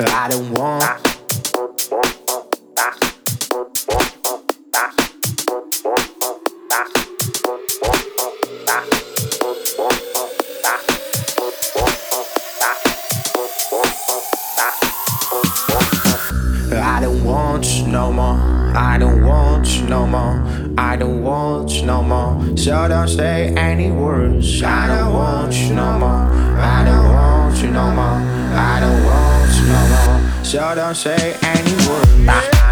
I don't want. I don't want you no more. I don't want you no more. I don't want you no more. So don't say any words. I don't want you no more. I don't want you no more. I don't want no more. So don't say any words.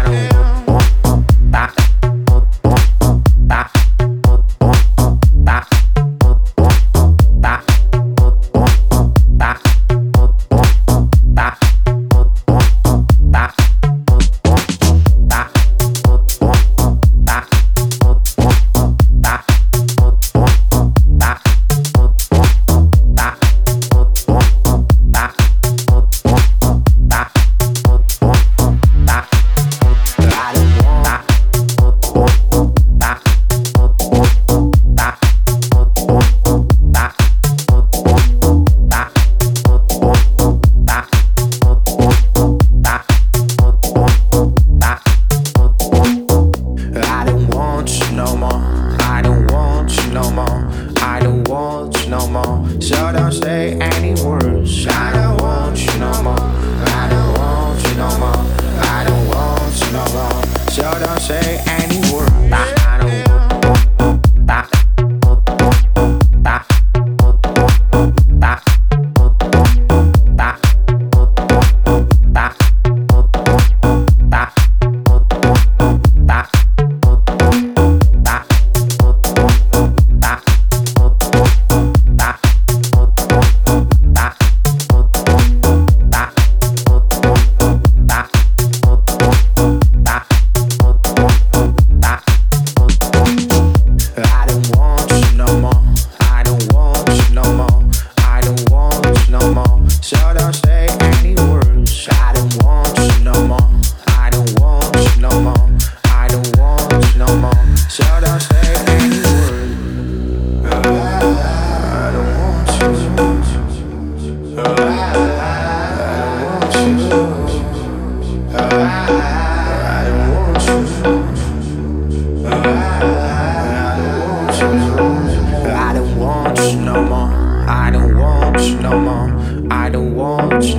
No more. So don't say any words. I don't want you no more. I don't want you no more. I don't want you no more. So don't say any don't say any words. I don't want you. I don't want you. No more I don't want you.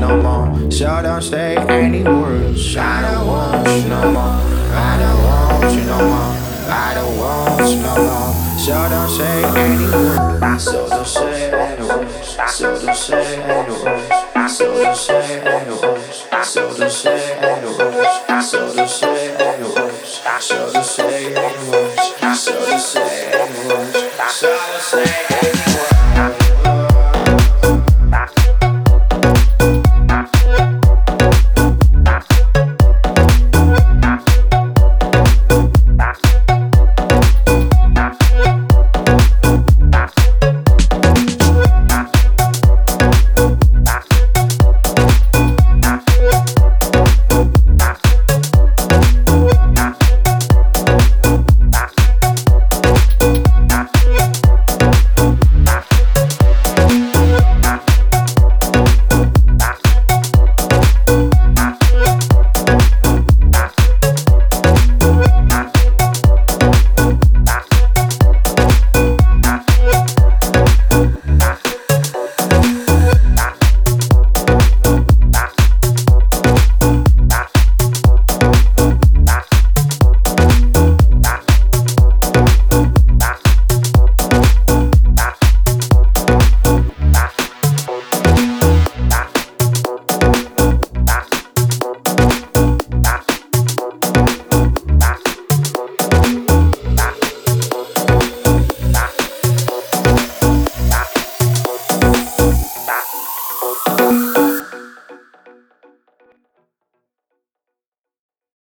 I don't want you no more. I don't want you no more. I don't want no more. So don't say any words. So don't say any words. So don't say any words. So don't say any words. So don't say any words. So don't say any words. So don't say any words. So don't say any words. So don't say any words.